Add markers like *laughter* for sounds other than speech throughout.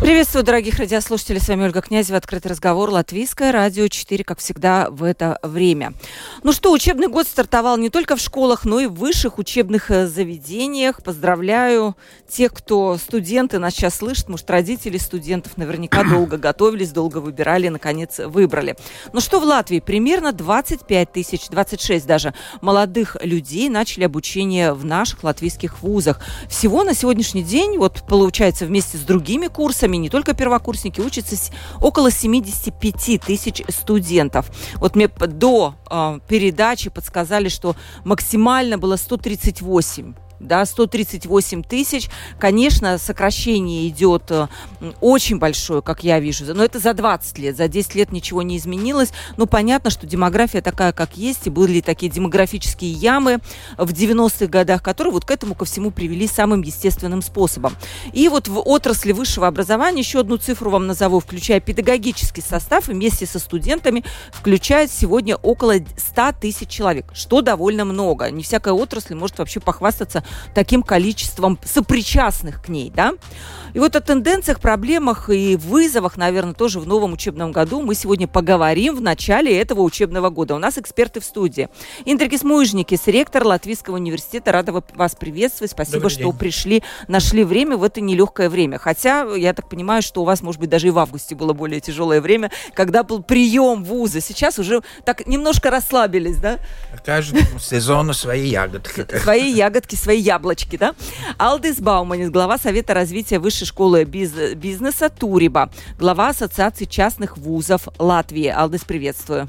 Приветствую, дорогих радиослушателей. С вами Ольга Князева. Открытый разговор. Латвийское радио 4, как всегда, в это время. Ну что, учебный год стартовал не только в школах, но и в высших учебных э, заведениях. Поздравляю тех, кто студенты нас сейчас слышат. Может, родители студентов наверняка *coughs* долго готовились, долго выбирали, наконец выбрали. Ну что в Латвии? Примерно 25 тысяч, 26 даже молодых людей начали обучение в наших латвийских вузах. Всего на сегодняшний день, вот получается, вместе с другими курсами, курсами не только первокурсники, учатся около 75 тысяч студентов. Вот мне до э, передачи подсказали, что максимально было 138 да, 138 тысяч. Конечно, сокращение идет э, очень большое, как я вижу, но это за 20 лет, за 10 лет ничего не изменилось. Но понятно, что демография такая, как есть, и были такие демографические ямы в 90-х годах, которые вот к этому ко всему привели самым естественным способом. И вот в отрасли высшего образования, еще одну цифру вам назову, включая педагогический состав, вместе со студентами включает сегодня около 100 тысяч человек, что довольно много. Не всякая отрасль может вообще похвастаться таким количеством сопричастных к ней, да. И вот о тенденциях, проблемах и вызовах, наверное, тоже в новом учебном году мы сегодня поговорим в начале этого учебного года. У нас эксперты в студии. Индрикис Муижникис, ректор Латвийского университета. Рада вас приветствовать. Спасибо, что пришли, нашли время в это нелегкое время. Хотя, я так понимаю, что у вас, может быть, даже и в августе было более тяжелое время, когда был прием вуза. Сейчас уже так немножко расслабились, да? Каждому сезону свои ягодки. Свои ягодки, свои яблочки, да? Алдис Бауманис, глава Совета развития высшей школы биз- бизнеса Туриба, глава Ассоциации частных вузов Латвии. Алдис, приветствую.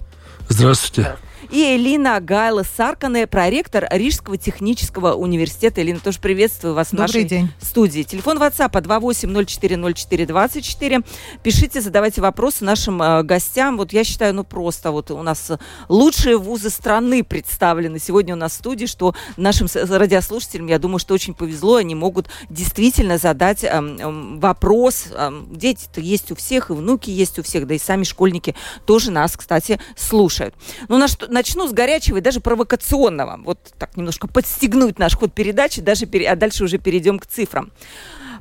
Здравствуйте и Элина Гайла Саркане, проректор Рижского технического университета. Элина, тоже приветствую вас Добрый в нашей день. студии. Телефон WhatsApp 28040424. Пишите, задавайте вопросы нашим э, гостям. Вот я считаю, ну просто вот у нас лучшие вузы страны представлены сегодня у нас в студии, что нашим радиослушателям, я думаю, что очень повезло, они могут действительно задать э, э, вопрос. Э, дети-то есть у всех, и внуки есть у всех, да и сами школьники тоже нас, кстати, слушают. Ну, на что, начну с горячего и даже провокационного. Вот так немножко подстегнуть наш ход передачи, даже, а дальше уже перейдем к цифрам.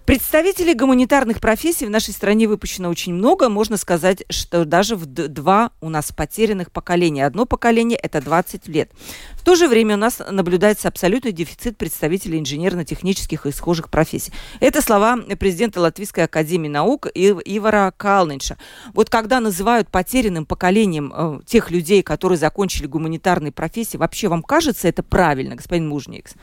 Представителей гуманитарных профессий в нашей стране выпущено очень много. Можно сказать, что даже в два у нас потерянных поколения. Одно поколение – это 20 лет. В то же время у нас наблюдается абсолютный дефицит представителей инженерно-технических и схожих профессий. Это слова президента Латвийской академии наук Ивара Калнинша. Вот когда называют потерянным поколением э, тех людей, которые закончили гуманитарные профессии, вообще вам кажется это правильно, господин Мужникс?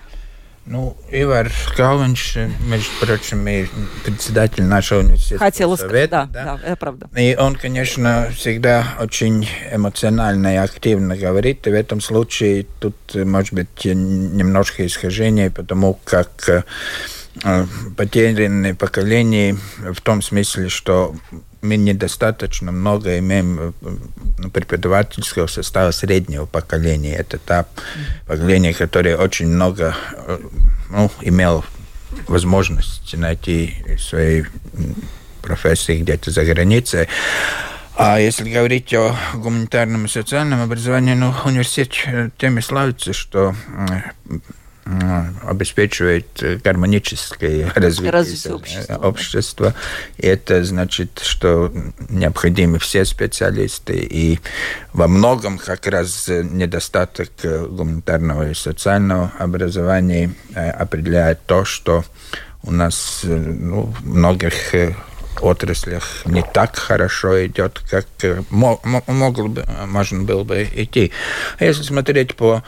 Ну, Ивар Калвинч, между прочим, и председатель нашего университета. Хотела сказать, да, да, да, это правда. И он, конечно, всегда очень эмоционально и активно говорит, и в этом случае тут, может быть, немножко исхожение, потому как э, потерянные поколения в том смысле, что мы недостаточно много имеем ну, преподавательского состава среднего поколения. Это та поколение, которое очень много ну, имело возможность найти своей профессии где-то за границей. А если говорить о гуманитарном и социальном образовании, ну, университет тем и славится, что обеспечивает гармоническое развитие, развитие общества. общества. И это значит, что необходимы все специалисты. И во многом как раз недостаток гуманитарного и социального образования определяет то, что у нас ну, в многих отраслях не так хорошо идет, как могло бы, можно было бы идти. А если смотреть по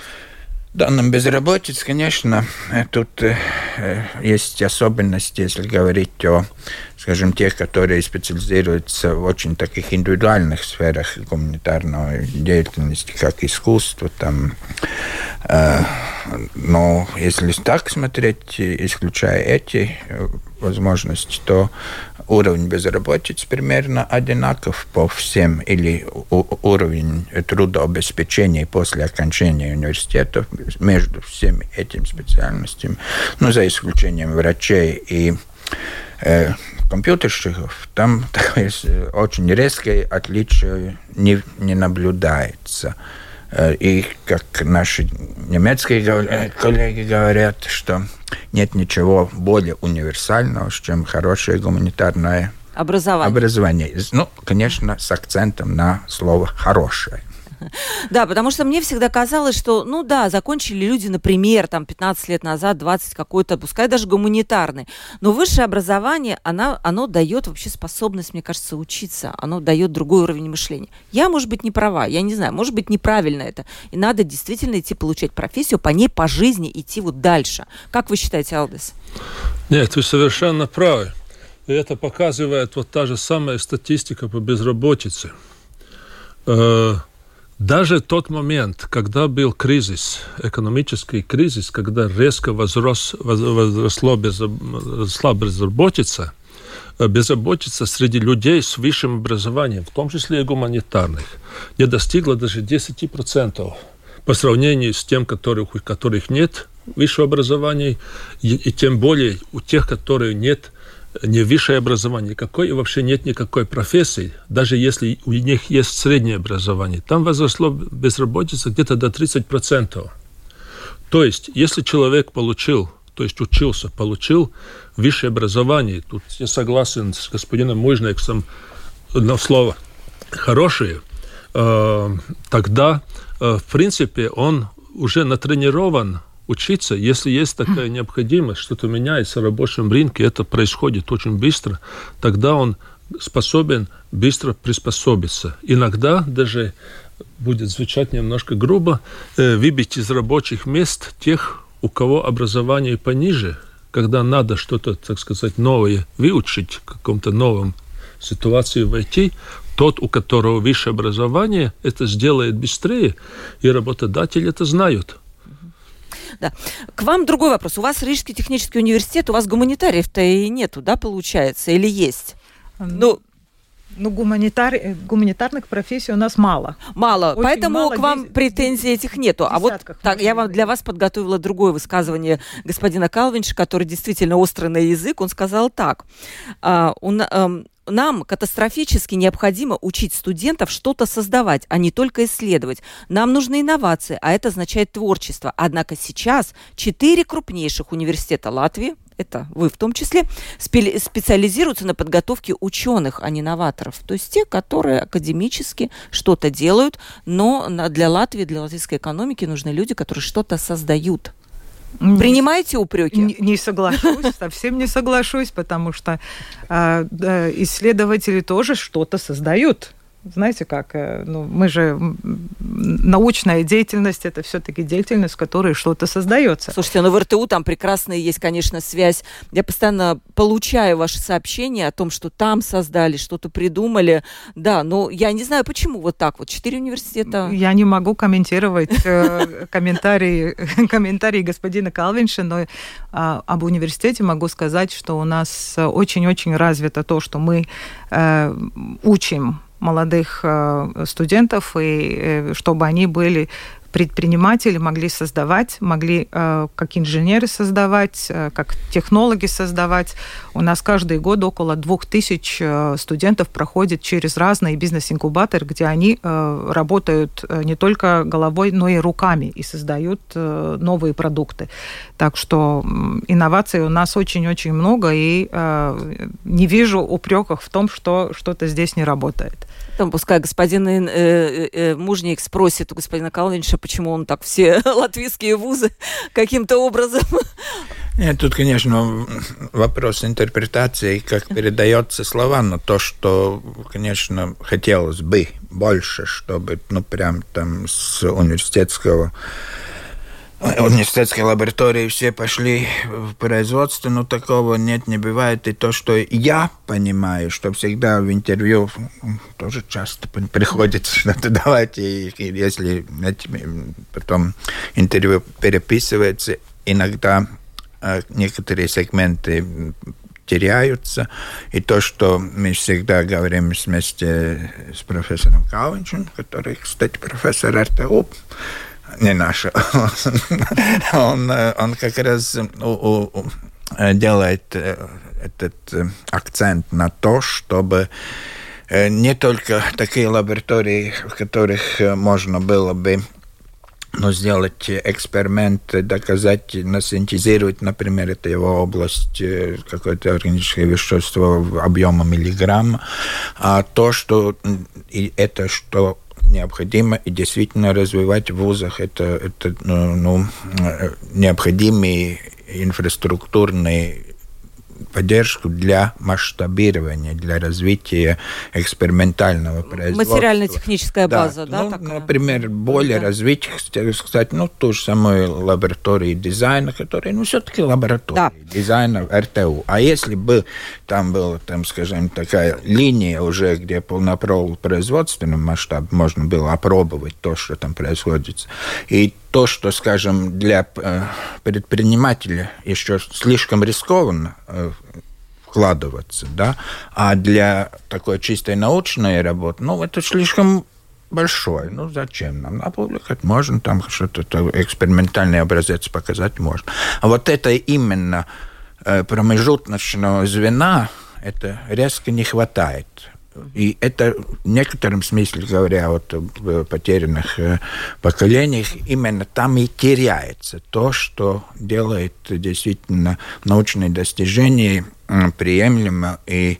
данным безработицы, конечно, тут э, есть особенности, если говорить о, скажем, тех, которые специализируются в очень таких индивидуальных сферах гуманитарной деятельности, как искусство, там. Э, но если так смотреть, исключая эти возможности, то уровень безработицы примерно одинаков по всем, или уровень трудообеспечения после окончания университета между всеми этими специальностями, ну, за исключением врачей и э, компьютерщиков, там *laughs* такое очень резкое отличие не, не наблюдается. Э, и как наши немецкие э, коллеги говорят, что нет ничего более универсального, чем хорошее гуманитарное образование. образование. Ну, конечно, с акцентом на слово «хорошее». *laughs* Да, потому что мне всегда казалось, что, ну да, закончили люди, например, там 15 лет назад, 20 какой-то, пускай даже гуманитарный, но высшее образование, она, оно дает вообще способность, мне кажется, учиться, оно дает другой уровень мышления. Я, может быть, не права, я не знаю, может быть, неправильно это, и надо действительно идти получать профессию, по ней по жизни идти вот дальше. Как вы считаете, Алдес? Нет, вы совершенно правы. И это показывает вот та же самая статистика по безработице. Даже тот момент, когда был кризис, экономический кризис, когда резко возрос, возросло возросла безработица, э, безработица среди людей с высшим образованием, в том числе и гуманитарных, не достигла даже 10% по сравнению с тем, которых, у которых нет высшего образования, и, и тем более у тех, которые нет не высшее образование никакое, и вообще нет никакой профессии, даже если у них есть среднее образование. Там возросло безработица где-то до 30%. То есть, если человек получил, то есть учился, получил высшее образование, тут я согласен с господином Мужниксом на слово «хорошее», э, тогда, э, в принципе, он уже натренирован учиться, если есть такая необходимость, что-то меняется на рабочем рынке, это происходит очень быстро, тогда он способен быстро приспособиться. Иногда даже будет звучать немножко грубо, э, выбить из рабочих мест тех, у кого образование пониже, когда надо что-то, так сказать, новое выучить, в каком-то новом ситуации войти, тот, у которого высшее образование, это сделает быстрее, и работодатели это знают. Да. К вам другой вопрос. У вас Рижский технический университет, у вас гуманитариев-то и нету, да, получается, или есть? Ну, ну, гуманитар... гуманитарных профессий у нас мало. Мало, Очень поэтому мало, к вам десять, претензий этих нету. А вот так, я вам, для вас подготовила другое высказывание господина Калвинша, который действительно острый на язык. Он сказал так. А, он, а, нам катастрофически необходимо учить студентов что-то создавать, а не только исследовать. Нам нужны инновации, а это означает творчество. Однако сейчас четыре крупнейших университета Латвии, это вы в том числе, специализируются на подготовке ученых, а не новаторов. То есть те, которые академически что-то делают, но для Латвии, для латвийской экономики нужны люди, которые что-то создают. Принимаете упреки? Не, не соглашусь, *laughs* совсем не соглашусь, потому что э, исследователи тоже что-то создают знаете как, э, ну, мы же научная деятельность это все-таки деятельность, в которой что-то создается. Слушайте, ну в РТУ там прекрасная есть, конечно, связь. Я постоянно получаю ваши сообщения о том, что там создали, что-то придумали. Да, но я не знаю, почему вот так вот. Четыре университета. Я не могу комментировать э, *laughs* комментарии, *laughs* комментарии господина Калвинша, но а, об университете могу сказать, что у нас очень-очень развито то, что мы э, учим молодых э, студентов, и э, чтобы они были предприниматели могли создавать, могли э, как инженеры создавать, как технологи создавать. У нас каждый год около двух тысяч студентов проходит через разные бизнес-инкубаторы, где они работают не только головой, но и руками и создают новые продукты. Так что инноваций у нас очень-очень много, и не вижу упреков в том, что что-то здесь не работает. Там пускай господин э, э, э, Мужник спросит у господина Калнинша, почему он так все *laughs* латвийские вузы каким-то образом... Нет, тут, конечно, вопрос интерпретации, как передается слова, но то, что, конечно, хотелось бы больше, чтобы, ну, прям там с университетского университетской лаборатории все пошли в производство, но такого нет, не бывает. И то, что я понимаю, что всегда в интервью тоже часто приходится что-то давать, и если потом интервью переписывается, иногда некоторые сегменты теряются. И то, что мы всегда говорим вместе с профессором Калвинчем, который, кстати, профессор РТУ, не наш, *laughs* он, он как раз делает этот акцент на то, чтобы не только такие лаборатории, в которых можно было бы но сделать эксперимент, доказать, насинтезировать, например, это его область, э, какое-то органическое вещество объема миллиграмма, а то, что и это, что необходимо и действительно развивать в вузах, это, это ну, ну э, необходимый инфраструктурный поддержку для масштабирования, для развития экспериментального производства. Материально-техническая база, да? да ну, такая? Например, более да. развить, кстати, ну, ту же самую лабораторию дизайна, которая, ну, все-таки лаборатория да. дизайна РТУ. А если бы там была, там, скажем, такая линия уже, где полнопровод производственный масштаб, можно было опробовать то, что там происходит, и то, что, скажем, для э, предпринимателя еще слишком рискованно э, вкладываться, да, а для такой чистой научной работы, ну, это слишком большой. Ну, зачем нам? Опубликовать можно, там что-то, экспериментальный образец показать можно. А вот это именно э, промежуточного звена, это резко не хватает. И это в некотором смысле, говоря вот о потерянных э, поколениях, именно там и теряется то, что делает действительно научные достижения приемлемо и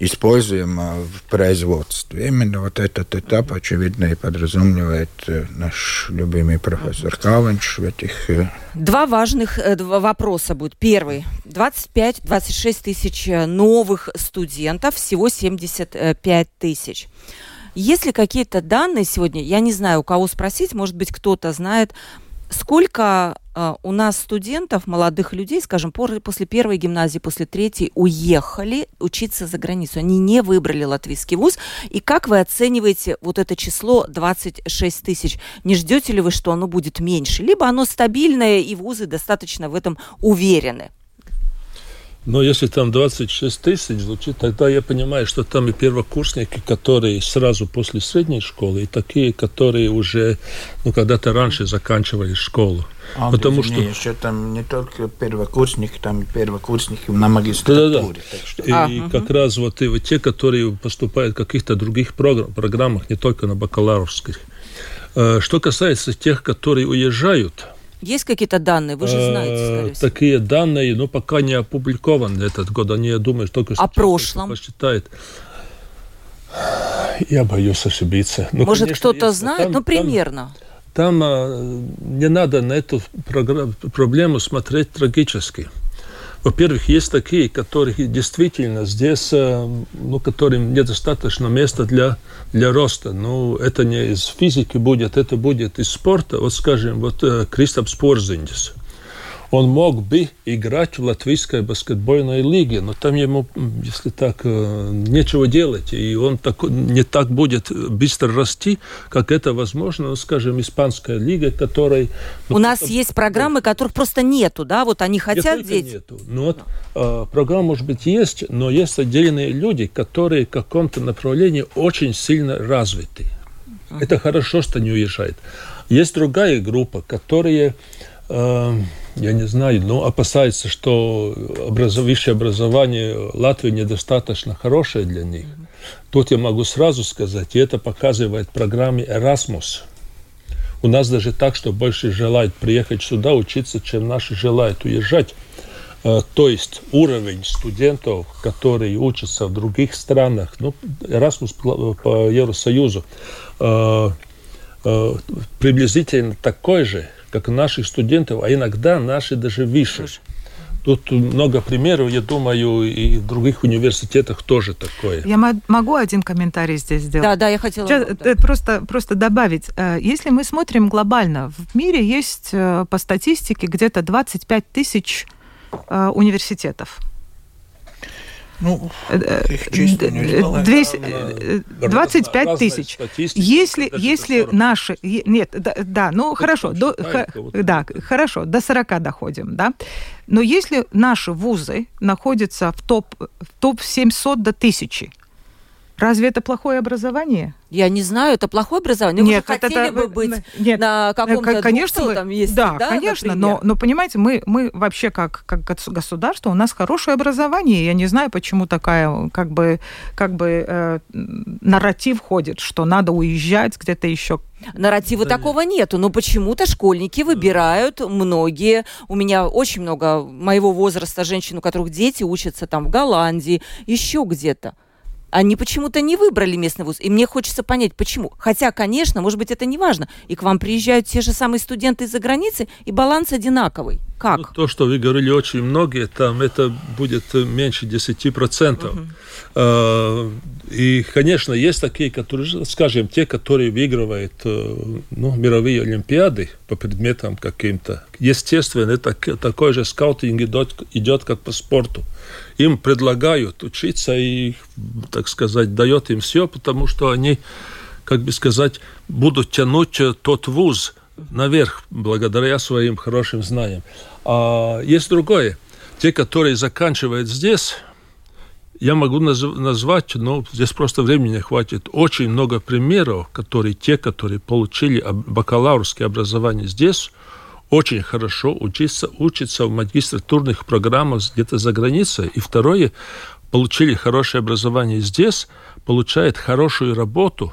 используемо в производстве. Именно вот этот этап, очевидно, и подразумевает э, наш любимый профессор Каванч в этих... Э, Два важных э, два вопроса будет. Первый. 25-26 тысяч новых студентов, всего 75 тысяч. Есть ли какие-то данные сегодня, я не знаю, у кого спросить, может быть, кто-то знает, сколько у нас студентов, молодых людей, скажем, после первой гимназии, после третьей, уехали учиться за границу. Они не выбрали латвийский вуз. И как вы оцениваете вот это число 26 тысяч? Не ждете ли вы, что оно будет меньше? Либо оно стабильное, и вузы достаточно в этом уверены? Но если там 26 тысяч звучит, тогда я понимаю, что там и первокурсники, которые сразу после средней школы, и такие, которые уже ну, когда-то раньше заканчивали школу. А, Потому что... еще там не только первокурсники, там и первокурсники на магистратуре. Да, да, да. Что... И а, как угу. раз вот и вот те, которые поступают в каких-то других программ, программах, не только на бакалаврских. Э, что касается тех, которые уезжают, есть какие-то данные? Вы же э, знаете, скорее всего. Такие данные, но пока не опубликованы этот год. Они, я думаю, только что... О прошлом? Посчитает. Я боюсь ошибиться. Но, Может, кто-то знает? Там, ну, примерно. Там, там а, не надо на эту проблему смотреть трагически. Во-первых, есть такие, которые действительно здесь, э, ну, которым недостаточно места для, для роста. Ну, это не из физики будет, это будет из спорта. Вот, скажем, вот э, Кристопс Порзиндис он мог бы играть в латвийской баскетбольной лиге, но там ему, если так, э, нечего делать, и он так, не так будет быстро расти, как это возможно, ну, скажем, испанская лига, которой... У вот нас это, есть программы, которых просто нету, да, вот они хотят дети. Нету. Ну, вот, э, программа, может быть, есть, но есть отдельные люди, которые в каком-то направлении очень сильно развиты. Это хорошо, что не уезжает. Есть другая группа, которые Эм, я не знаю, но опасается, что образов... высшее образование Латвии недостаточно хорошее для них. Тут я могу сразу сказать, и это показывает программе Erasmus. У нас даже так, что больше желают приехать сюда учиться, чем наши желают уезжать. Э, то есть уровень студентов, которые учатся в других странах, ну, Erasmus по Евросоюзу, э, э, приблизительно такой же, как наших студентов, а иногда наши даже выше. Тут много примеров, я думаю, и в других университетах тоже такое. Я могу один комментарий здесь сделать? Да, да, я хотела. Сейчас, да. Э, просто, просто добавить. Э, если мы смотрим глобально, в мире есть э, по статистике где-то 25 тысяч университетов. Ну, 25 тысяч. Если, если наши... Нет, да, да ну хорошо, до, х, да, хорошо, до 40 доходим, да. Но если наши вузы находятся в топ, в топ 700 до 1000, Разве это плохое образование? Я не знаю, это плохое образование. Нет, вы это, хотели это, бы быть нет, на каком-то конечно, там есть, да, да, конечно, но, но понимаете, мы, мы вообще как, как государство, у нас хорошее образование. Я не знаю, почему такая как бы, как бы э, нарратив ходит, что надо уезжать где-то еще Нарратива да такого нет. нету, но почему-то школьники выбирают многие. У меня очень много моего возраста женщин, у которых дети учатся там в Голландии, еще где-то они почему-то не выбрали местный вуз. И мне хочется понять, почему. Хотя, конечно, может быть, это не важно. И к вам приезжают те же самые студенты из-за границы, и баланс одинаковый. Как? Ну, то, что вы говорили, очень многие, там это будет меньше 10%. Угу. А, и, конечно, есть такие, которые, скажем, те, которые выигрывают э, ну, мировые олимпиады по предметам каким-то. Естественно, это такой же скаутинг идет, идет, как по спорту им предлагают учиться и, так сказать, дает им все, потому что они, как бы сказать, будут тянуть тот вуз наверх благодаря своим хорошим знаниям. А есть другое. Те, которые заканчивают здесь, я могу наз- назвать, но здесь просто времени не хватит, очень много примеров, которые те, которые получили бакалаврское образование здесь, очень хорошо учиться, учиться в магистратурных программах где-то за границей. И второе, получили хорошее образование здесь, получают хорошую работу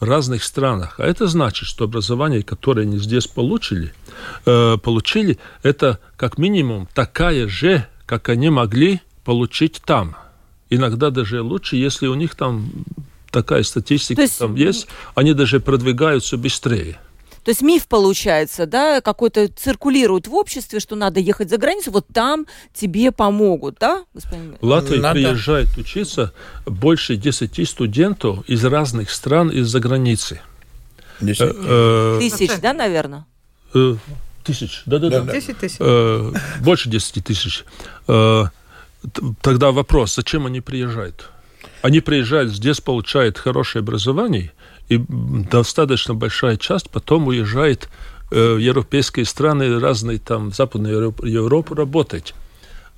разных странах. А это значит, что образование, которое они здесь получили, э, получили, это как минимум такая же, как они могли получить там. Иногда даже лучше, если у них там такая статистика есть... там есть, они даже продвигаются быстрее. То есть миф получается, да, какой-то циркулирует в обществе, что надо ехать за границу, вот там тебе помогут, да, господин? В надо. приезжает учиться больше 10 студентов из разных стран из-за границы. Э, э, тысяч, да, наверное? Э, тысяч, да-да-да. 10 тысяч. Больше 10 тысяч. Тогда вопрос, зачем они приезжают? Они приезжают, здесь получают хорошее образование, и достаточно большая часть потом уезжает э, в европейские страны, разные там, в Западную Европу работать.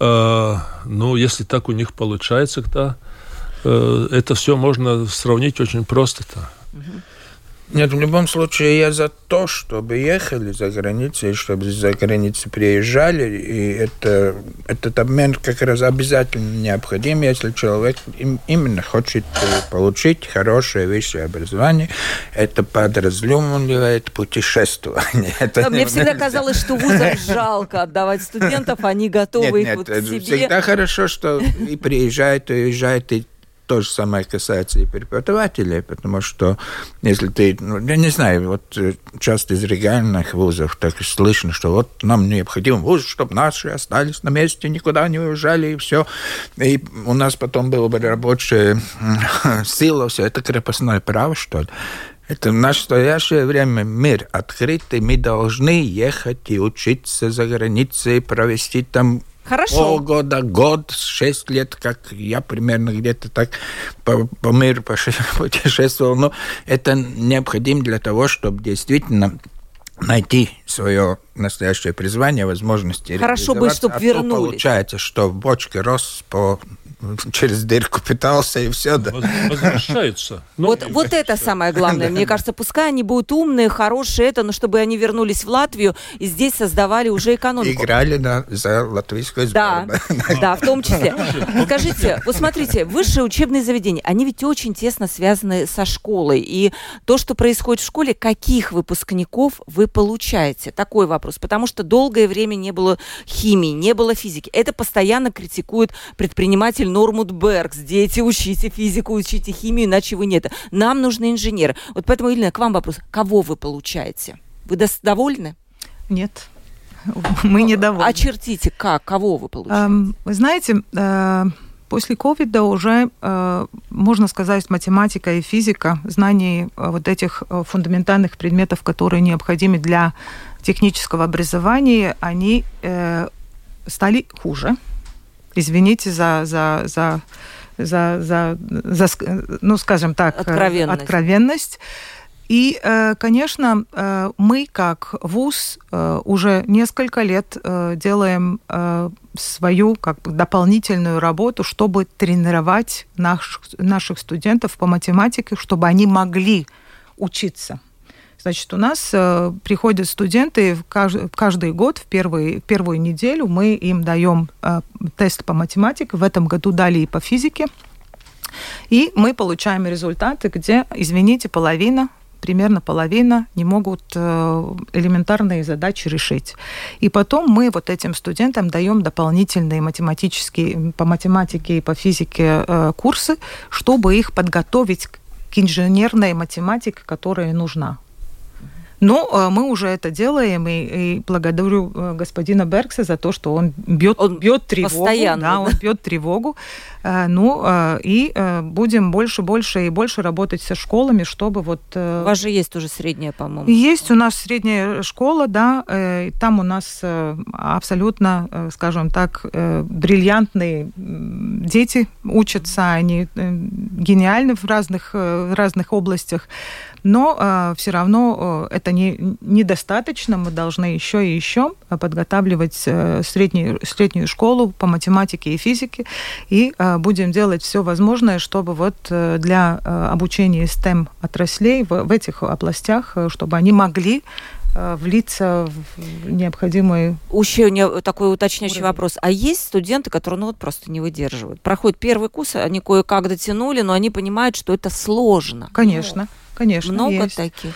Э, ну, если так у них получается, то э, это все можно сравнить очень просто-то. Нет, в любом случае я за то, чтобы ехали за границей, чтобы за границей приезжали, и это, этот обмен как раз обязательно необходим, если человек им, именно хочет э, получить хорошее высшее образование. Это подразумевает путешествование. *laughs* Это Мне всегда казалось, что вузам *laughs* жалко отдавать студентов, они готовы нет, их нет, вот себе... Всегда хорошо, что и приезжают, и уезжают, и то же самое касается и преподавателей, потому что если ты, ну, я не знаю, вот э, часто из региональных вузов так слышно, что вот нам необходим вуз, чтобы наши остались на месте, никуда не уезжали, и все. И у нас потом было бы рабочая *laughs* сила, все это крепостное право, что ли. Это в настоящее время мир открытый, мы должны ехать и учиться за границей, провести там Хорошо. Полгода, год, шесть лет, как я примерно где-то так по, по миру *laughs* путешествовал. Но это необходимо для того, чтобы действительно найти свое настоящее призвание, возможности Хорошо бы, чтобы а вернулись. получается, что в бочке рос по через дырку питался и все, да. Возвращаются. Вот, вот это самое главное. Мне кажется, пускай они будут умные, хорошие, это, но чтобы они вернулись в Латвию и здесь создавали уже экономику. Играли на, за латвийскую сборную. Да, да, в том числе. Скажите, вот смотрите, высшие учебные заведения, они ведь очень тесно связаны со школой. И то, что происходит в школе, каких выпускников вы получаете? Такой вопрос. Потому что долгое время не было химии, не было физики. Это постоянно критикуют предприниматели учитель Нормут Беркс. Дети, учите физику, учите химию, иначе вы нет. Нам нужны инженеры. Вот поэтому, Елена, к вам вопрос. Кого вы получаете? Вы довольны? Нет. Мы недовольны. Очертите, как, кого вы получаете? Вы знаете, э, после ковида уже, э, можно сказать, математика и физика, знание э, вот этих фундаментальных предметов, которые необходимы для технического образования, они стали хуже извините за, за, за, за, за, за ну, скажем так, откровенность. откровенность. И, конечно, мы как ВУЗ уже несколько лет делаем свою как бы, дополнительную работу, чтобы тренировать наш, наших студентов по математике, чтобы они могли учиться. Значит, у нас э, приходят студенты в каждый, каждый год, в первый, первую неделю мы им даем э, тест по математике. В этом году дали и по физике. И мы получаем результаты, где, извините, половина примерно половина не могут э, элементарные задачи решить. И потом мы вот этим студентам даем дополнительные математические по математике и по физике э, курсы, чтобы их подготовить к инженерной математике, которая нужна. Но ну, э, мы уже это делаем, и, и благодарю э, господина Беркса за то, что он бьет, он бьет тревогу. Постоянно. Да, он бьет тревогу. Э, ну, и будем больше, больше и больше работать со школами, чтобы вот... У вас же есть уже средняя, по-моему. Есть у нас средняя школа, да. Там у нас абсолютно, скажем так, бриллиантные дети учатся, они гениальны в разных, разных областях но э, все равно э, это не, недостаточно. Мы должны еще и еще подготавливать э, среднюю, среднюю школу по математике и физике, и э, будем делать все возможное, чтобы вот э, для э, обучения STEM отраслей в, в этих областях, э, чтобы они могли э, влиться в необходимые... Еще не такой уточняющий уровень. вопрос. А есть студенты, которые ну, вот просто не выдерживают? Проходят первый курс, они кое-как дотянули, но они понимают, что это сложно. Конечно. Конечно, Много есть. таких?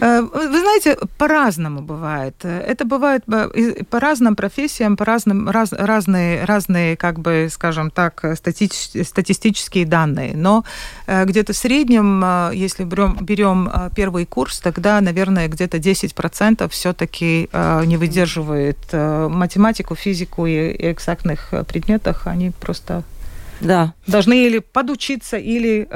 Э, вы знаете, по-разному бывает. Это бывает по разным профессиям, по разным раз, разные разные, как бы, скажем так, стати, статистические данные. Но э, где-то в среднем, э, если берем, берем первый курс, тогда, наверное, где-то 10% все-таки не выдерживает математику, физику и, и экзактных предметах. Они просто да. должны или подучиться, или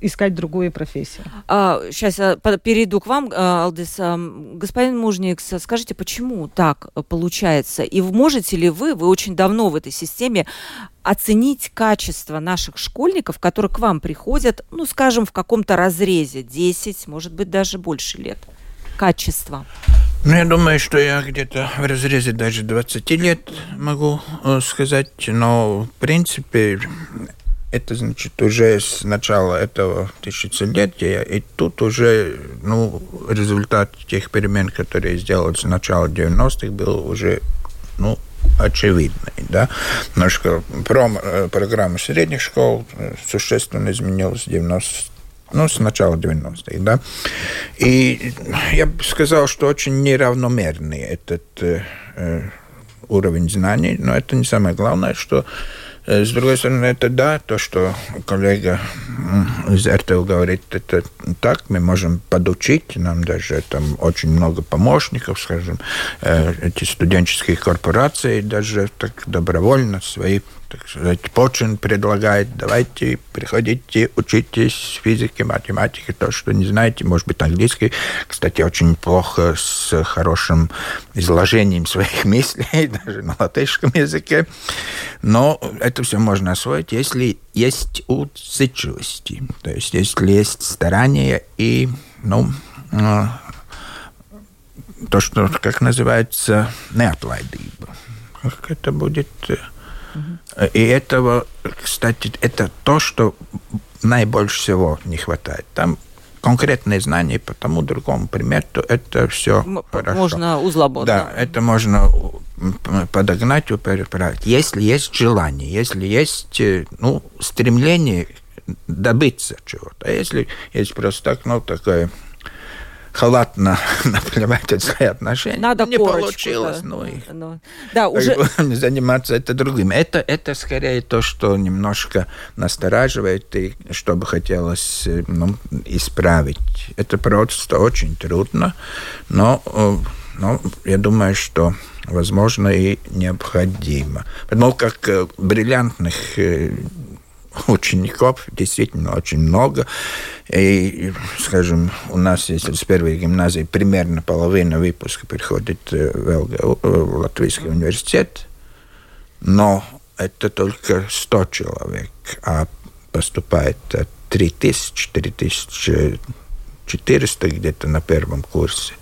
искать другую профессию. А, сейчас я перейду к вам, а, Алдис. А, господин Мужникс, скажите, почему так получается? И можете ли вы, вы очень давно в этой системе, оценить качество наших школьников, которые к вам приходят, ну, скажем, в каком-то разрезе 10, может быть, даже больше лет? Качество. Ну, я думаю, что я где-то в разрезе даже 20 лет могу э, сказать, но, в принципе, это значит уже с начала этого тысячелетия, и тут уже ну, результат тех перемен, которые сделали с начала 90-х, был уже ну, очевидный. Да? Немножко пром, э, программа средних школ э, существенно изменилась в 90 ну, с начала 90-х, да. И я бы сказал, что очень неравномерный этот э, э уровень знаний, но это не самое главное, что Э, с другой стороны, это да, то, что коллега из РТЛ говорит, это так, мы можем подучить, нам даже там очень много помощников, скажем, э, эти студенческие корпорации даже так добровольно свои так сказать, почин предлагает, давайте приходите, учитесь физике, математике, то, что не знаете, может быть, английский. Кстати, очень плохо с хорошим изложением своих *laughs* мыслей, даже на латышском языке. Но это все можно освоить, если есть усидчивость, то есть если есть старание и, ну, э, то, что, как называется, неотlaidība. Как это будет э, и этого, кстати, это то, что наибольше всего не хватает. Там конкретные знания по тому другому предмету, это все М- хорошо. Можно узлоботно. Да, это можно подогнать, переправить. Если есть желание, если есть э, ну, стремление добиться чего-то. А если есть просто так, ну, такое халатно *laughs* наплевать от свои отношения. Надо не корочку, получилось, да. ну и ну, да, уже... *laughs* заниматься это другим. Это, это скорее то, что немножко настораживает и что бы хотелось э, ну, исправить. Это просто очень трудно, но, э, но я думаю, что возможно и необходимо. Потому как э, бриллиантных *laughs* учеников действительно очень много. И, скажем, у нас есть с первой гимназии примерно половина выпуска приходит в, ЛГ, в Латвийский университет, но это только 100 человек, а поступает 3000, 3400 где-то на первом курсе.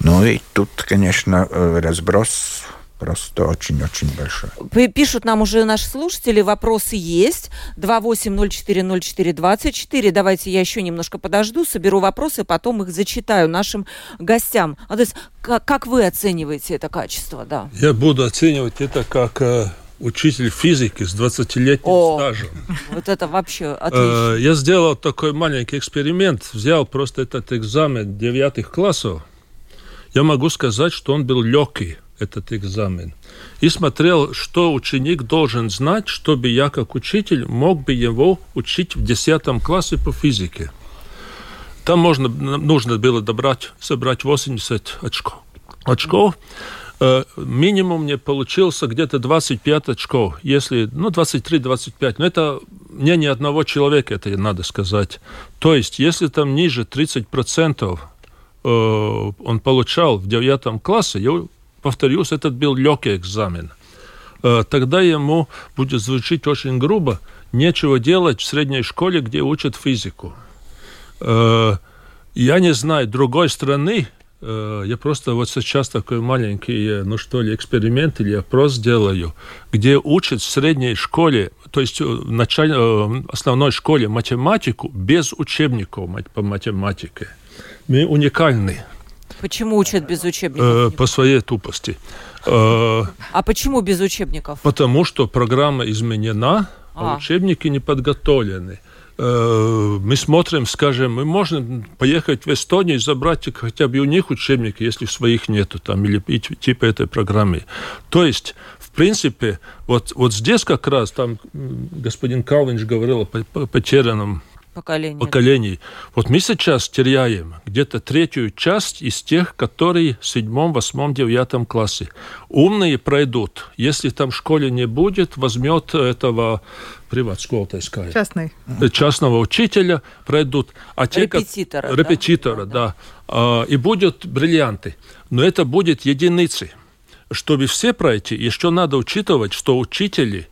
Ну и тут, конечно, э, разброс просто очень-очень большой. Пишут нам уже наши слушатели, вопросы есть. 28040424. Давайте я еще немножко подожду, соберу вопросы, потом их зачитаю нашим гостям. Адес, как, как вы оцениваете это качество? Да. Я буду оценивать это как э, учитель физики с 20-летним О, стажем. Вот это вообще э, отлично. Я сделал такой маленький эксперимент. Взял просто этот экзамен девятых классов. Я могу сказать, что он был легкий этот экзамен, и смотрел, что ученик должен знать, чтобы я, как учитель, мог бы его учить в 10 классе по физике. Там можно, нужно было добрать, собрать 80 очков. очков. Э, минимум мне получился где-то 25 очков, если, ну, 23-25, но это мне ни одного человека, это надо сказать. То есть, если там ниже 30% э, он получал в 9 классе, повторюсь, этот был легкий экзамен. Э, тогда ему будет звучить очень грубо, нечего делать в средней школе, где учат физику. Э, я не знаю другой страны, э, я просто вот сейчас такой маленький, ну что ли, эксперимент или опрос делаю, где учат в средней школе, то есть в началь, основной школе математику без учебников по математике. Мы уникальны. Почему учат без учебников? Э, по своей тупости. Э, а почему без учебников? Потому что программа изменена, а, а учебники не подготовлены. Э, мы смотрим, скажем, мы можем поехать в Эстонию и забрать хотя бы у них учебники, если своих нету там, или типа этой программы. То есть в принципе, вот, вот здесь как раз, там господин Калвинч говорил о потерянном поколений. поколений. Вот мы сейчас теряем где-то третью часть из тех, которые в седьмом, восьмом, девятом классе. Умные пройдут. Если там в школе не будет, возьмет этого приват школу, Частный. Э, частного учителя пройдут. А те, репетитора. Как, репетитора, да. да. И будут бриллианты. Но это будет единицы. Чтобы все пройти, еще надо учитывать, что учители –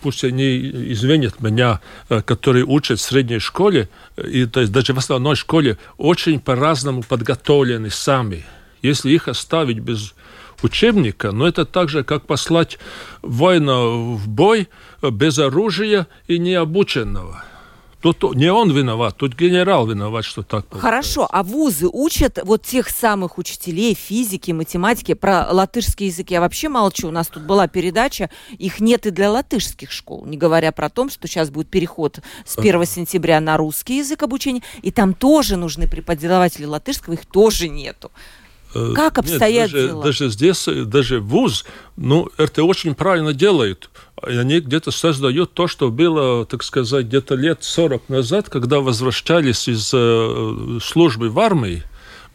пусть они извинят меня, э, которые учат в средней школе, э, и то есть даже в основной школе, очень по-разному подготовлены сами. Если их оставить без учебника, но это так же, как послать воина в бой э, без оружия и необученного. Тут не он виноват, тут генерал виноват, что так получилось. Хорошо, а вузы учат вот тех самых учителей физики, математики про латышский язык. Я вообще молчу, у нас тут была передача, их нет и для латышских школ, не говоря про то, что сейчас будет переход с 1 сентября на русский язык обучения, и там тоже нужны преподаватели латышского, их тоже нету. Э, как обстоят Нет, даже, дела? Даже здесь, даже вуз, ну, это очень правильно делают. Они где-то создают то, что было, так сказать, где-то лет 40 назад, когда возвращались из э, службы в армии,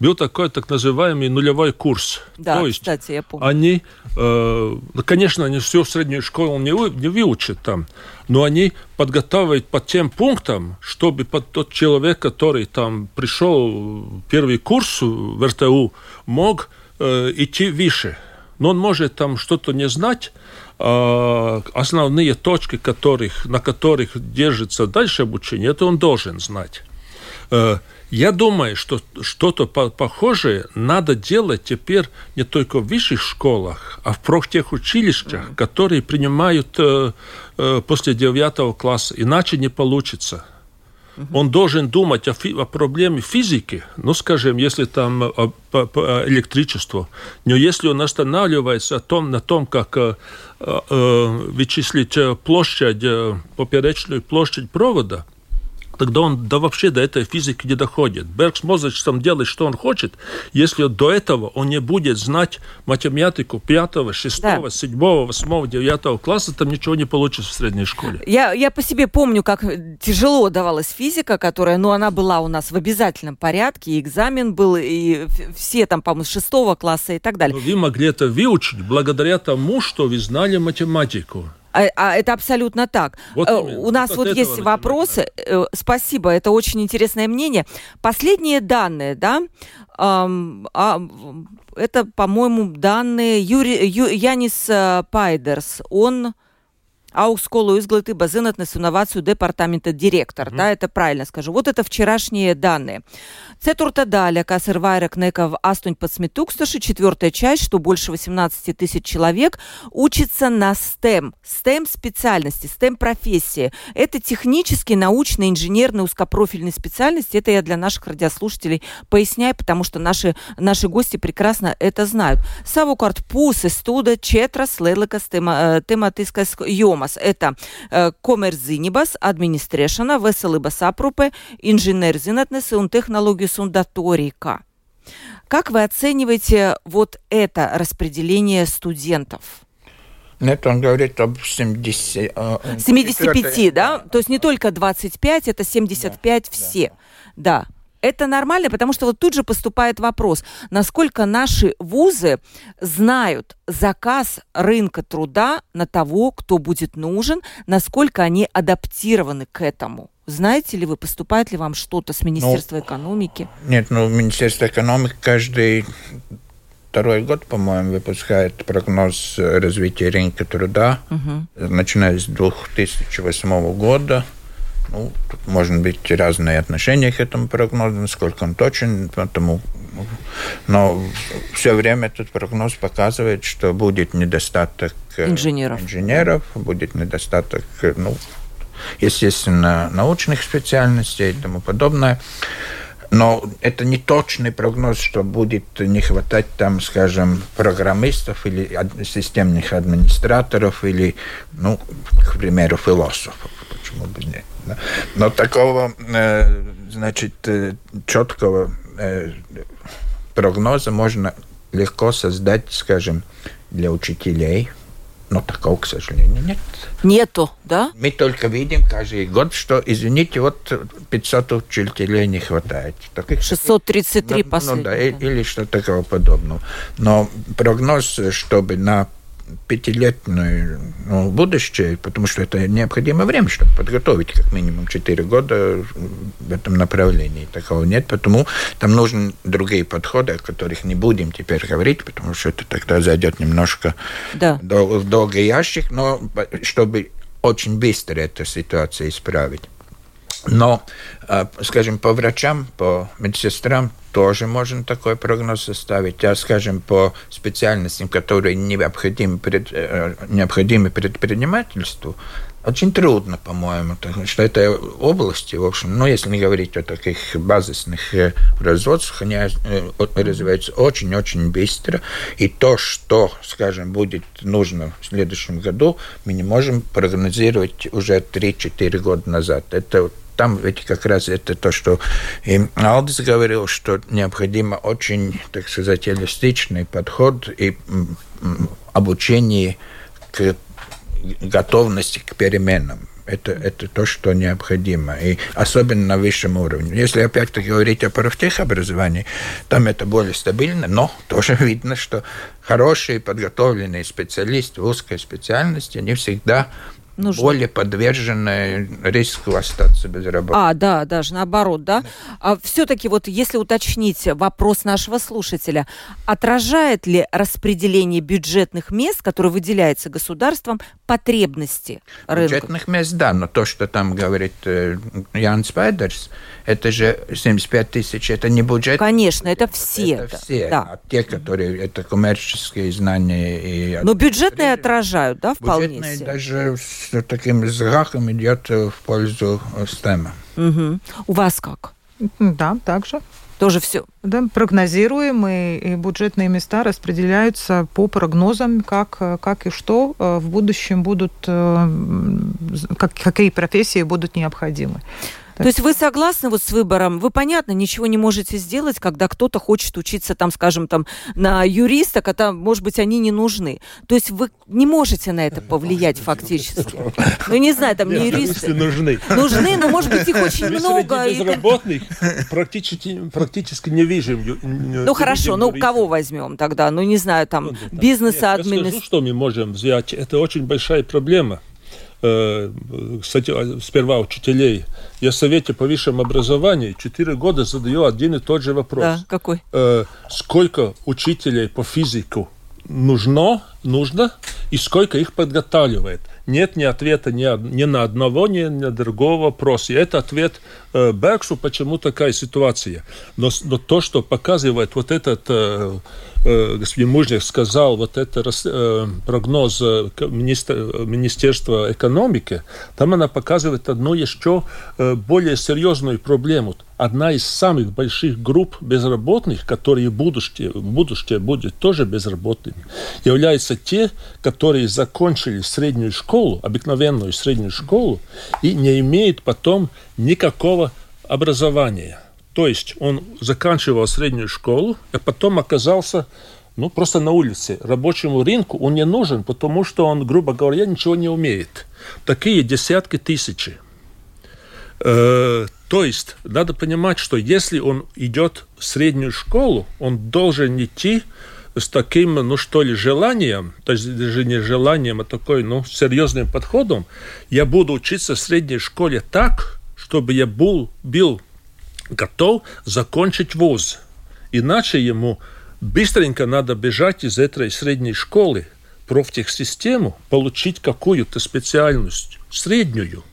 был такой так называемый нулевой курс. Да, То есть кстати, я помню. Они, э, конечно, они всю среднюю школу не, вы, не выучат там, но они подготавливают по тем пунктам, чтобы под тот человек, который там пришел первый курс в РТУ, мог э, идти выше. Но он может там что-то не знать, а основные точки, которых, на которых держится дальше обучение, это он должен знать. Э, я думаю, что что-то похожее надо делать теперь не только в высших школах, а в профтехучилищах, mm-hmm. которые принимают э, э, после девятого класса. Иначе не получится. Он должен думать о, фи- о проблеме физики, ну, скажем, если там о, по, по электричеству, но если он останавливается о том, на том, как э, э, вычислить площадь, поперечную площадь провода, тогда он да вообще до этой физики не доходит. Берг может там делать, что он хочет, если до этого он не будет знать математику 5, 6, да. 7, 8, 9 класса, там ничего не получится в средней школе. Я, я по себе помню, как тяжело давалась физика, которая, ну, она была у нас в обязательном порядке, и экзамен был, и все там, по-моему, с 6 класса и так далее. Но вы могли это выучить благодаря тому, что вы знали математику. А, а это абсолютно так. Вот э, У нас вот, вот есть вопросы. Э, спасибо, это очень интересное мнение. Последние данные, да, эм, а, это, по-моему, данные Юри, Ю, Янис э, Пайдерс. Он Ауксколу изглытыба зынатнес инновацию департамента директор, mm-hmm. да, это правильно скажу. Вот это вчерашние данные. Цетурта даля, касыр вайрак неков астунь подсметуксташи, четвертая часть, что больше 18 тысяч человек учится на STEM. STEM специальности, STEM профессии. Это технические, научные, инженерные, узкопрофильные специальности. Это я для наших радиослушателей поясняю, потому что наши, наши гости прекрасно это знают. Савукарт пусы студа четрас леликас э, тематискас йомас. Это э, администрешена, веселыбас апрупе, инженер-зинатнесы, он технологию сундаторика. Как вы оцениваете вот это распределение студентов? Нет, он говорит об 70... 75, э, да? То есть не только 25, это 75 да, все. Да. да. Это нормально, потому что вот тут же поступает вопрос, насколько наши вузы знают заказ рынка труда на того, кто будет нужен, насколько они адаптированы к этому. Знаете ли вы, поступает ли вам что-то с Министерства ну, экономики? Нет, ну, Министерство экономики каждый второй год, по-моему, выпускает прогноз развития рынка труда, угу. начиная с 2008 года. Ну, тут может быть разные отношения к этому прогнозу, насколько он точен, потому но все время этот прогноз показывает, что будет недостаток инженеров, инженеров будет недостаток ну, естественно, научных специальностей и тому подобное. Но это не точный прогноз, что будет не хватать там, скажем, программистов или системных администраторов или, ну, к примеру, философов. Почему бы нет? Но такого, э, значит, э, четкого э, прогноза можно легко создать, скажем, для учителей – но такого, к сожалению, нет. Нету, да? Мы только видим каждый год, что, извините, вот 500 учителей не хватает. Таких, 633 ну, последних. Ну, да, или что такого подобного. Но прогноз, чтобы на пятилетное ну, будущее, потому что это необходимое время, чтобы подготовить как минимум 4 года в этом направлении. Такого нет, потому там нужны другие подходы, о которых не будем теперь говорить, потому что это тогда зайдет немножко да. дол- долгий ящик, но чтобы очень быстро эту ситуацию исправить. Но, а, скажем, по врачам, по медсестрам тоже можно такой прогноз составить. А, скажем, по специальностям, которые необходимы, пред, э, необходимы предпринимательству, очень трудно, по-моему, что это области, в общем, ну, если не говорить о таких базисных э, производствах, они э, развиваются очень-очень быстро. И то, что, скажем, будет нужно в следующем году, мы не можем прогнозировать уже 3-4 года назад. Это там ведь как раз это то, что и Алдис говорил, что необходимо очень, так сказать, эластичный подход и обучение к готовности к переменам. Это, это то, что необходимо. И особенно на высшем уровне. Если опять-таки говорить о профтехобразовании, там это более стабильно, но *laughs* тоже видно, что хорошие подготовленные специалисты в узкой специальности, они всегда нужны. более подвержены риску остаться без работы. А, да, даже наоборот, да. А все-таки вот если уточнить вопрос нашего слушателя, отражает ли распределение бюджетных мест, которые выделяется государством, потребности рынка? Бюджетных мест, да, но то, что там говорит э, Ян Спайдерс, это же 75 тысяч, это не бюджет. Конечно, это все. Это все, да. а те, которые, это коммерческие знания. И но бюджетные отражают, да, вполне Бюджетные даже таким зрахом идет в пользу стема. Угу. У вас как? Да, также тоже все. Да, прогнозируем, и, и бюджетные места распределяются по прогнозам, как, как и что э, в будущем будут, э, как, какие профессии будут необходимы. То есть вы согласны вот с выбором? Вы, понятно, ничего не можете сделать, когда кто-то хочет учиться, там, скажем, там, на юриста, когда, может быть, они не нужны. То есть вы не можете на это повлиять фактически. Ну, не знаю, там, не юристы. нужны. Нужны, но, может быть, их очень много. безработных практически, практически не вижу. Ну, хорошо, ну, кого возьмем тогда? Ну, не знаю, там, ну, бизнеса, администрации. что мы можем взять? Это очень большая проблема. Э, кстати, а, сперва учителей. Я в Совете по высшему образованию четыре года задаю один и тот же вопрос. Да, какой? Э, сколько учителей по физику нужно нужно и сколько их подготавливает. Нет ни ответа ни, ни на одного, ни на другого вопроса. И это ответ э, Берксу, почему такая ситуация. Но, но то, что показывает вот этот э, Э, господин Мужник сказал, вот это прогноз Министерства экономики, там она показывает одну еще более серьезную проблему. Одна из самых больших групп безработных, которые в будущем, в будущем будут тоже безработными, являются те, которые закончили среднюю школу, обыкновенную среднюю школу, и не имеют потом никакого образования. То есть он заканчивал среднюю школу, а потом оказался ну, просто на улице. Рабочему рынку он не нужен, потому что он, грубо говоря, ничего не умеет. Такие десятки тысяч. Э, то есть надо понимать, что если он идет в среднюю школу, он должен идти с таким, ну что ли, желанием, то есть даже не желанием, а такой, ну, серьезным подходом, я буду учиться в средней школе так, чтобы я был, был готов закончить вуз. Иначе ему быстренько надо бежать из этой средней школы, профтехсистему, получить какую-то специальность, среднюю.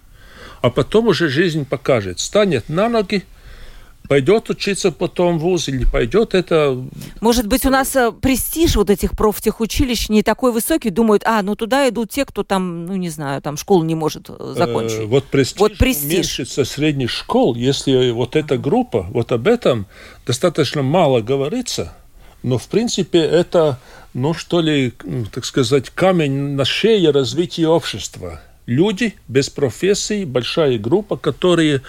А потом уже жизнь покажет, станет на ноги, пойдет учиться потом в ВУЗ или пойдет это... Может быть, у нас э, престиж вот этих профтехучилищ не такой высокий, думают, а, ну туда идут те, кто там, ну не знаю, там школу не может э, закончить. Э, вот престиж, вот престиж. уменьшится средних школ, если вот эта группа, вот об этом достаточно мало говорится, но в принципе это, ну что ли, так сказать, камень на шее развития общества. Люди без профессии, большая группа, которые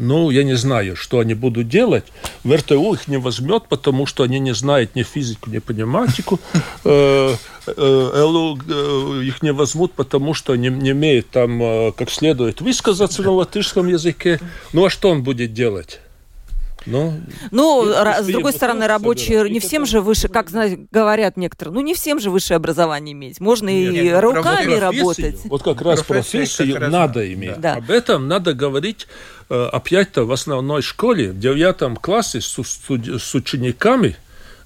ну, я не знаю, что они будут делать. В РТУ их не возьмет, потому что они не знают ни физику, ни математику. *laughs* Э, э, ЛУ э, их не возьмут, потому что не, не имеют там как следует высказаться на латышском языке. Ну, а что он будет делать? Но ну, с другой стороны, рабочие не всем же выше, как говорят некоторые, ну не всем же высшее образование иметь. Можно Нет, и ну, руками работать. Вот как раз профессию как раз надо иметь. Да. Об этом надо говорить э, опять-то в основной школе, в девятом классе с, с, с учениками.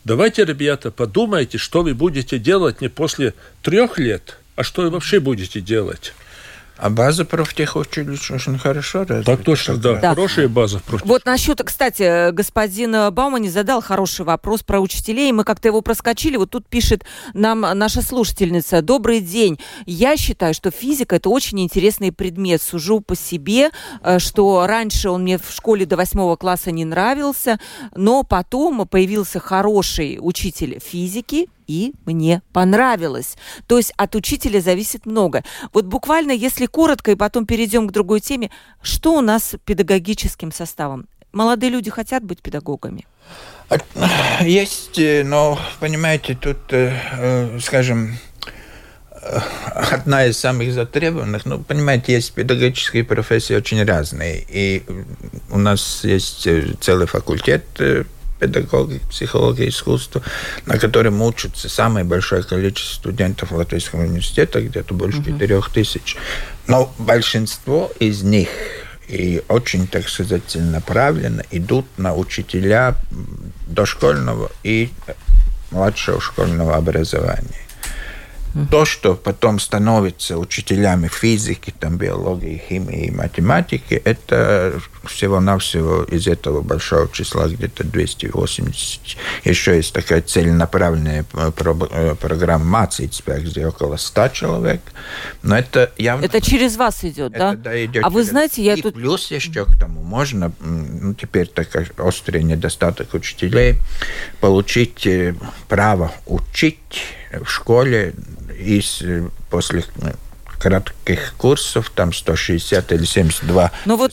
Давайте, ребята, подумайте, что вы будете делать не после трех лет, а что вы вообще будете делать. А база профтехучилищ очень хорошо развита. Так точно, да. да. Хорошая база профтех. Вот насчет, кстати, господин Баумани задал хороший вопрос про учителей. Мы как-то его проскочили. Вот тут пишет нам наша слушательница. Добрый день. Я считаю, что физика – это очень интересный предмет. Сужу по себе, э, что раньше он мне в школе до восьмого класса не нравился, но потом появился хороший учитель физики, и мне понравилось. То есть от учителя зависит много. Вот буквально, если коротко, и потом перейдем к другой теме, что у нас с педагогическим составом? Молодые люди хотят быть педагогами? Есть, э, но, понимаете, тут, э, э, скажем, одна из самых затребованных. Ну, понимаете, есть педагогические профессии очень разные. И у нас есть целый факультет педагоги, психология искусства, на котором учатся самое большое количество студентов Латвийского университета, где-то больше четырех uh тысяч. Но большинство из них и очень, так сказать, целенаправленно идут на учителя дошкольного и младшего школьного образования. То, что потом становится учителями физики, там, биологии, химии и математики, это всего-навсего из этого большого числа где-то 280. Еще есть такая целенаправленная э, программа «Мацицпек», где около 100 человек. Но это явно... Это через вас идет, это, да? да идет а через... вы знаете, я и тут... плюс еще к тому можно, ну, теперь такой острый недостаток учителей, получить э, право учить в школе и после кратких курсов, там 160 или 72 ну, вот...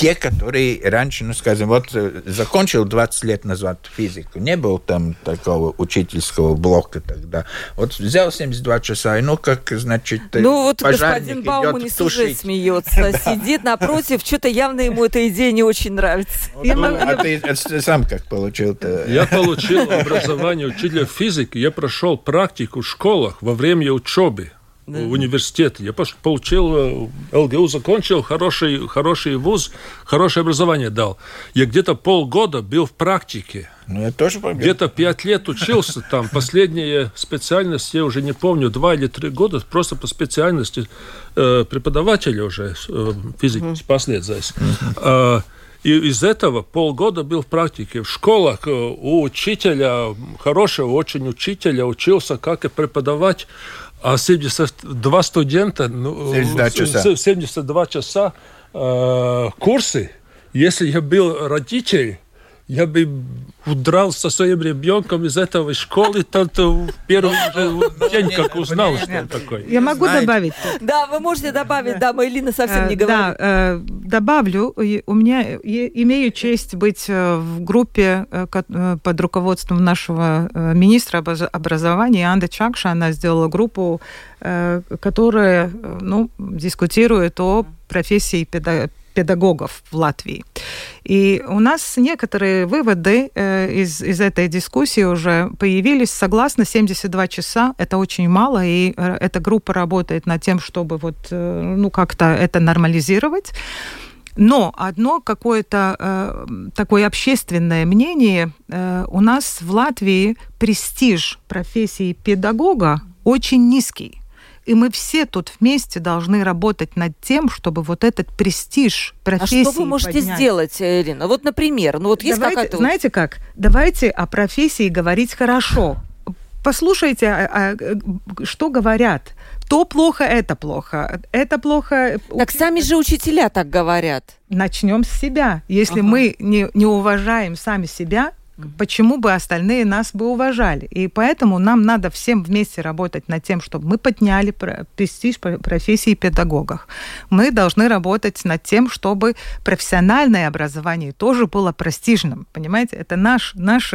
те, которые раньше, ну, скажем, вот э, закончил 20 лет назад физику, не было там такого учительского блока тогда. Вот взял 72 часа, и ну, как, значит, Ну, вот господин Бауманис уже *laughs* смеется, сидит напротив, что-то явно ему эта идея не очень нравится. Ну, а ты сам как получил-то? Я получил образование учителя физики, я прошел практику в школах во время учебы. Да. в университете. Я получил, ЛГУ закончил, хороший, хороший вуз, хорошее образование дал. Я где-то полгода был в практике. Ну, я тоже помню. Где-то пять лет учился там. Последняя специальность, я уже не помню, два или три года, просто по специальности э, преподавателя уже, э, физики, mm. последствия. Mm-hmm. И из этого полгода был в практике. В школах э, у учителя, хорошего очень учителя, учился, как и преподавать. А 72 студента, ну, 72 часа, 72 часа э, курсы. Если я был родитель, я бы удрал со своим ребенком из этого школы в первый день, как узнал, что он такой. Я могу добавить? Да, вы можете добавить, да, Майлина совсем не говорит. Да, э, добавлю. У меня имею честь быть э, в группе э, под руководством нашего министра образования Анды Чакша. Она сделала группу, которая ну, дискутирует о профессии педагогов в Латвии. И у нас некоторые выводы э, из, из этой дискуссии уже появились. Согласно 72 часа, это очень мало, и э, эта группа работает над тем, чтобы вот, э, ну, как-то это нормализировать. Но одно какое-то э, такое общественное мнение, э, у нас в Латвии престиж профессии педагога очень низкий. И мы все тут вместе должны работать над тем, чтобы вот этот престиж профессии А что вы можете поднять. сделать, Ирина? Вот, например, ну вот есть Давайте, какая-то... Знаете как? Давайте о профессии говорить хорошо. Послушайте, а, а, что говорят. То плохо, это плохо. Это плохо. Так сами же учителя так говорят. Начнем с себя. Если ага. мы не, не уважаем сами себя, почему бы остальные нас бы уважали. И поэтому нам надо всем вместе работать над тем, чтобы мы подняли престиж профессии педагогов. Мы должны работать над тем, чтобы профессиональное образование тоже было престижным. Понимаете, это наш, наш,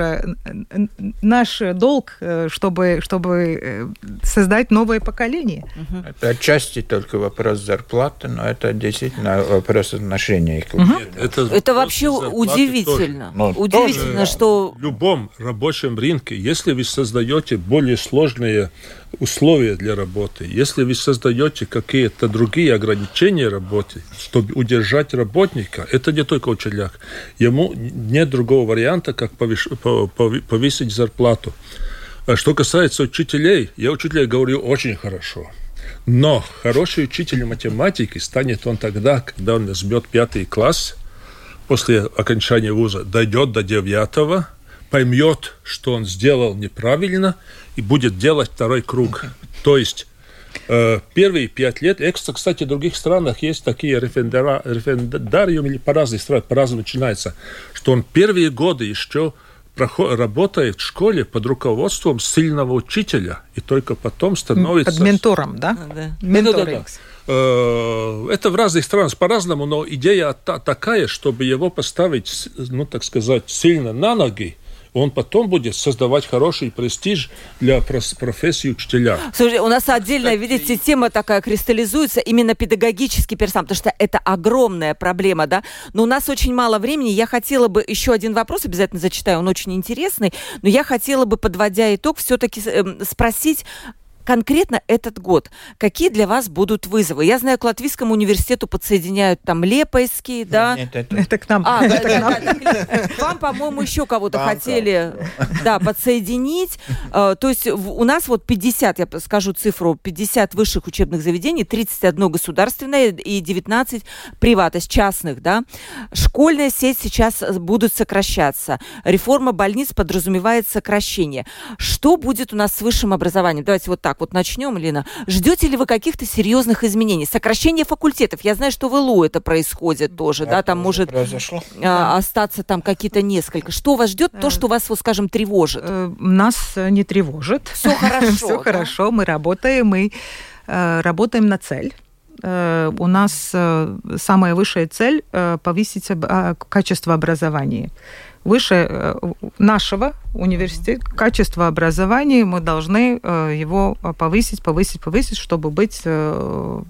наш долг, э, чтобы, чтобы э, создать новое поколение. Это отчасти только вопрос зарплаты, но это действительно вопрос отношений. Угу. Это, это вообще удивительно. Ну, удивительно, тоже, что в любом рабочем рынке, если вы создаете более сложные условия для работы, если вы создаете какие-то другие ограничения работы, чтобы удержать работника, это не только учителях, ему нет другого варианта, как повысить зарплату. А что касается учителей, я учителей говорю очень хорошо. Но хороший учитель математики станет он тогда, когда он возьмет пятый класс – после окончания вуза дойдет до девятого, поймет, что он сделал неправильно, и будет делать второй круг. То есть э, первые пять лет, экстра, кстати, в других странах есть такие референдариумы, или по разным странам, по-разному начинается, что он первые годы еще работает в школе под руководством сильного учителя, и только потом становится... Под ментором, да? да. Менторинг. Да, да, да. Э, это в разных странах по-разному, но идея такая, чтобы его поставить, ну, так сказать, сильно на ноги, он потом будет создавать хороший престиж для профессии учителя. Слушай, у нас отдельная, видите, тема такая кристаллизуется, именно педагогический персонал, потому что это огромная проблема, да. Но у нас очень мало времени. Я хотела бы еще один вопрос, обязательно зачитаю, он очень интересный, но я хотела бы, подводя итог, все-таки э, спросить, конкретно этот год, какие для вас будут вызовы? Я знаю, к Латвийскому университету подсоединяют там Лепойский, да? Нет, это, это к нам. А, это к нам. Вам, по-моему, еще кого-то хотели да, подсоединить. Э, то есть у нас вот 50, я скажу цифру, 50 высших учебных заведений, 31 государственное и 19 приватность, частных, да. Школьная сеть сейчас будут сокращаться. Реформа больниц подразумевает сокращение. Что будет у нас с высшим образованием? Давайте вот так так вот начнем, Лена. Ждете ли вы каких-то серьезных изменений? Сокращение факультетов. Я знаю, что в ИЛУ это происходит тоже, да, там может произошло. А, остаться там какие-то несколько. Что вас ждет? То, э, что вас, вот, скажем, тревожит? Э, нас не тревожит. Все *laughs* хорошо. Все хорошо, мы работаем, мы э, работаем на цель. У нас самая высшая цель повысить качество образования выше э, нашего университета, качество образования мы должны э, его повысить, повысить, повысить, чтобы быть э,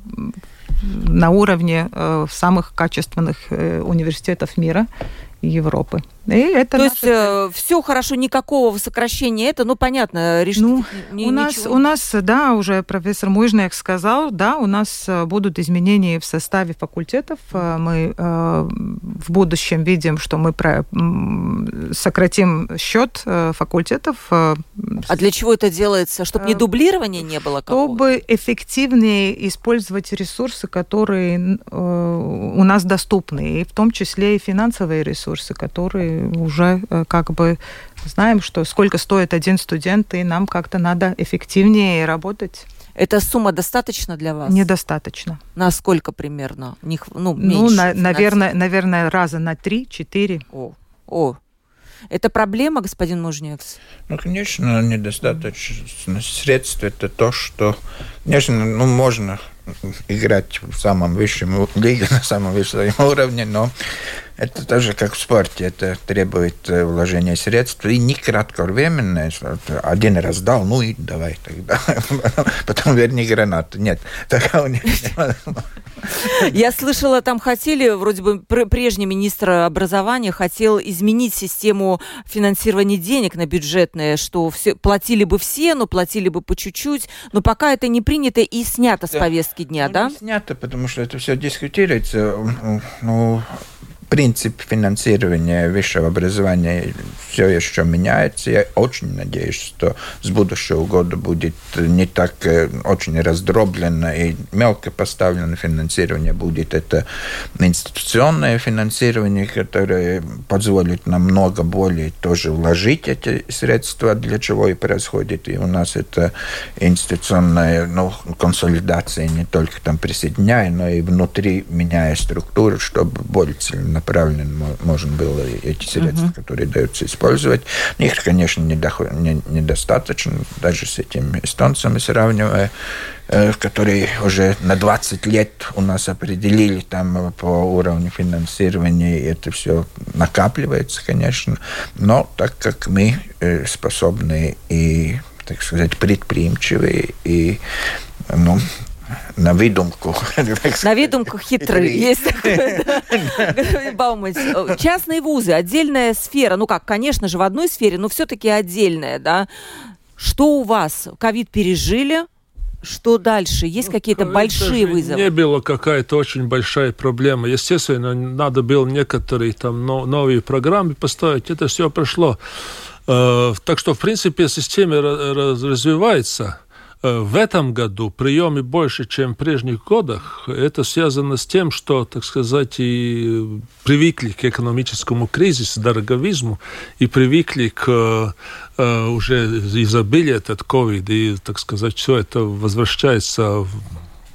на уровне самых качественных университетов мира. Европы. И это То есть э, все хорошо, никакого сокращения это, ну понятно, решить ну, у нас, ничего. у нас, да, уже профессор Мужняк сказал, да, у нас э, будут изменения в составе факультетов. Э, мы э, в будущем видим, что мы про, сократим счет э, факультетов. А для чего это делается? Чтобы не дублирования не было? Чтобы эффективнее использовать ресурсы, которые э, у нас доступны, и в том числе и финансовые ресурсы, которые уже э, как бы знаем, что сколько стоит один студент, и нам как-то надо эффективнее работать. Эта сумма достаточно для вас? Недостаточно. На сколько примерно? Них, ну, ну меньше, ну на, наверное, наверное, раза на три-четыре. О, о, это проблема, господин Мужнец? Ну, конечно, недостаточно средств. Это то, что, конечно, ну, можно играть в самом высшем лиге, на самом высшем уровне, но это тоже как в спорте, это требует э, вложения средств и не кратковременное, что один раз дал, ну и давай тогда, *laughs* потом верни гранату. Нет, такого нет. Я слышала, там хотели, вроде бы прежний министр образования хотел изменить систему финансирования денег на бюджетное, что все, платили бы все, но платили бы по чуть-чуть, но пока это не принято и снято с повестки дня, ну, да? Не снято, потому что это все дискутируется. Ну, принцип финансирования высшего образования все еще меняется. Я очень надеюсь, что с будущего года будет не так э, очень раздроблено и мелко поставлено финансирование. Будет это институционное финансирование, которое позволит нам много более тоже вложить эти средства, для чего и происходит. И у нас это институционная ну, консолидация не только там присоединяя, но и внутри меняя структуру, чтобы более целенаправленно направленно можно было эти средства, uh-huh. которые даются использовать. Их, конечно, недоход, не, недостаточно, даже с этими эстонцами сравнивая, э, которые уже на 20 лет у нас определили там по уровню финансирования, и это все накапливается, конечно. Но так как мы э, способны и, так сказать, предприимчивые и ну, на выдумку. На выдумку хитрый. Есть *laughs* Бауманс. Частные вузы, отдельная сфера. Ну как, конечно же, в одной сфере, но все-таки отдельная, да. Что у вас? Ковид пережили? Что дальше? Есть ну, какие-то большие вызовы? Не было какая-то очень большая проблема. Естественно, надо было некоторые там новые программы поставить. Это все прошло. Э, так что, в принципе, система развивается. Э, в этом году приемы больше, чем в прежних годах. Это связано с тем, что, так сказать, и привыкли к экономическому кризису, дороговизму, и привыкли к э, уже изобилию этот ковид, и, так сказать, все это возвращается,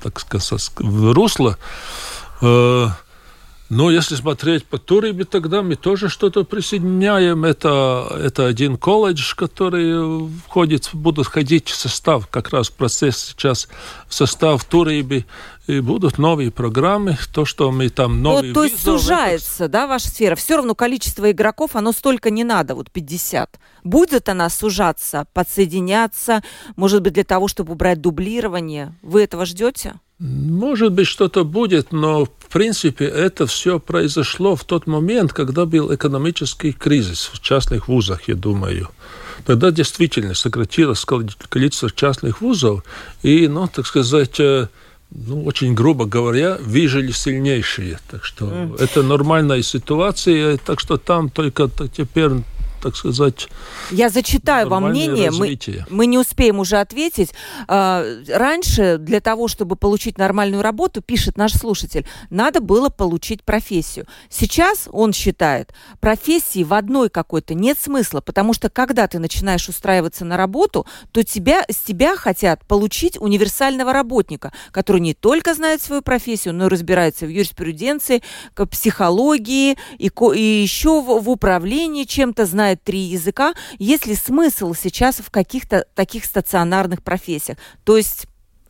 так сказать, в русло. Но если смотреть по Турибе, тогда мы тоже что-то присоединяем. Это, это один колледж, который входит, будут ходить в состав, как раз процесс сейчас в состав Турибе. И будут новые программы, то, что мы там новые... Ну, то есть сужается, это... да, ваша сфера? Все равно количество игроков, оно столько не надо, вот 50. Будет она сужаться, подсоединяться, может быть, для того, чтобы убрать дублирование? Вы этого ждете? Может быть, что-то будет, но принципе это все произошло в тот момент, когда был экономический кризис в частных вузах, я думаю. Тогда действительно сократилось количество частных вузов, и, ну, так сказать, э, ну, очень грубо говоря, выжили сильнейшие. Так что mm. это нормальная ситуация, так что там только теперь так сказать, Я зачитаю вам мнение, мы, мы не успеем уже ответить. А, раньше для того, чтобы получить нормальную работу, пишет наш слушатель, надо было получить профессию. Сейчас он считает, профессии в одной какой-то нет смысла, потому что когда ты начинаешь устраиваться на работу, то тебя, с тебя хотят получить универсального работника, который не только знает свою профессию, но и разбирается в юриспруденции, психологии и, и еще в, в управлении чем-то, знает знает три языка, есть ли смысл сейчас в каких-то таких стационарных профессиях? То есть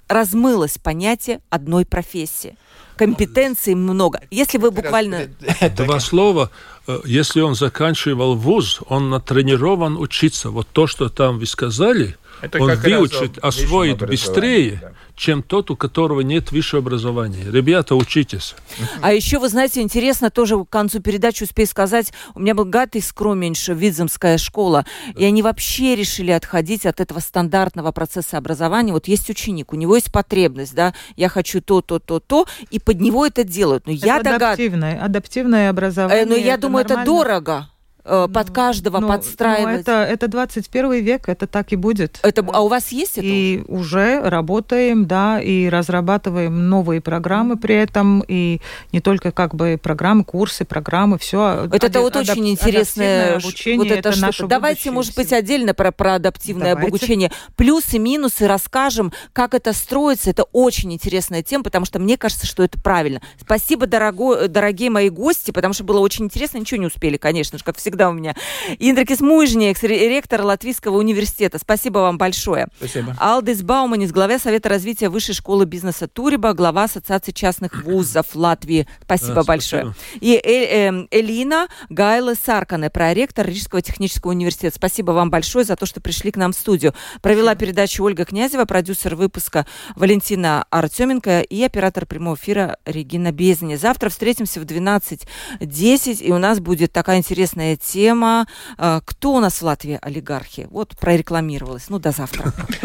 размылось понятие одной профессии. компетенций много. Если вы буквально... Два слова. Э, если он заканчивал вуз, он натренирован учиться. Вот то, что там вы сказали, это он выучит, освоит быстрее, да чем тот, у которого нет высшего образования. Ребята, учитесь. А еще, вы знаете, интересно, тоже к концу передачи успею сказать, у меня был Гатый Скроменьш, Видземская школа, и они вообще решили отходить от этого стандартного процесса образования. Вот есть ученик, у него есть потребность, да, я хочу то, то, то, то, и под него это делают. Но это я адаптивное, догад... адаптивное образование. Э, но я думаю, нормально. это дорого. Э, под ну, каждого ну, подстраивать. Ну, это, это 21 век, это так и будет. Это, а у вас есть это? И уже работаем, да, и разрабатываем новые программы при этом, и не только как бы программы, курсы, программы, все. Это, это вот очень интересное обучение. Вот это, это наше Давайте, может быть, отдельно про, про адаптивное Давайте. обучение. Плюсы, минусы расскажем, как это строится. Это очень интересная тема, потому что мне кажется, что это правильно. Спасибо, дорогой, дорогие мои гости, потому что было очень интересно. Ничего не успели, конечно же, как всегда всегда у меня. Индракис Мужник, ректор Латвийского университета. Спасибо вам большое. Спасибо. Алдис Бауманис, глава Совета развития Высшей школы бизнеса Туриба, глава Ассоциации частных *coughs* вузов Латвии. Спасибо да, большое. Спасибо. И э, э, Элина Гайла Саркане, проректор Рижского технического университета. Спасибо вам большое за то, что пришли к нам в студию. Провела спасибо. передачу Ольга Князева, продюсер выпуска Валентина Артеменко и оператор прямого эфира Регина Безни. Завтра встретимся в 12.10, и у нас будет такая интересная тема. Э, кто у нас в Латвии олигархи? Вот прорекламировалась. Ну, до завтра. *laughs*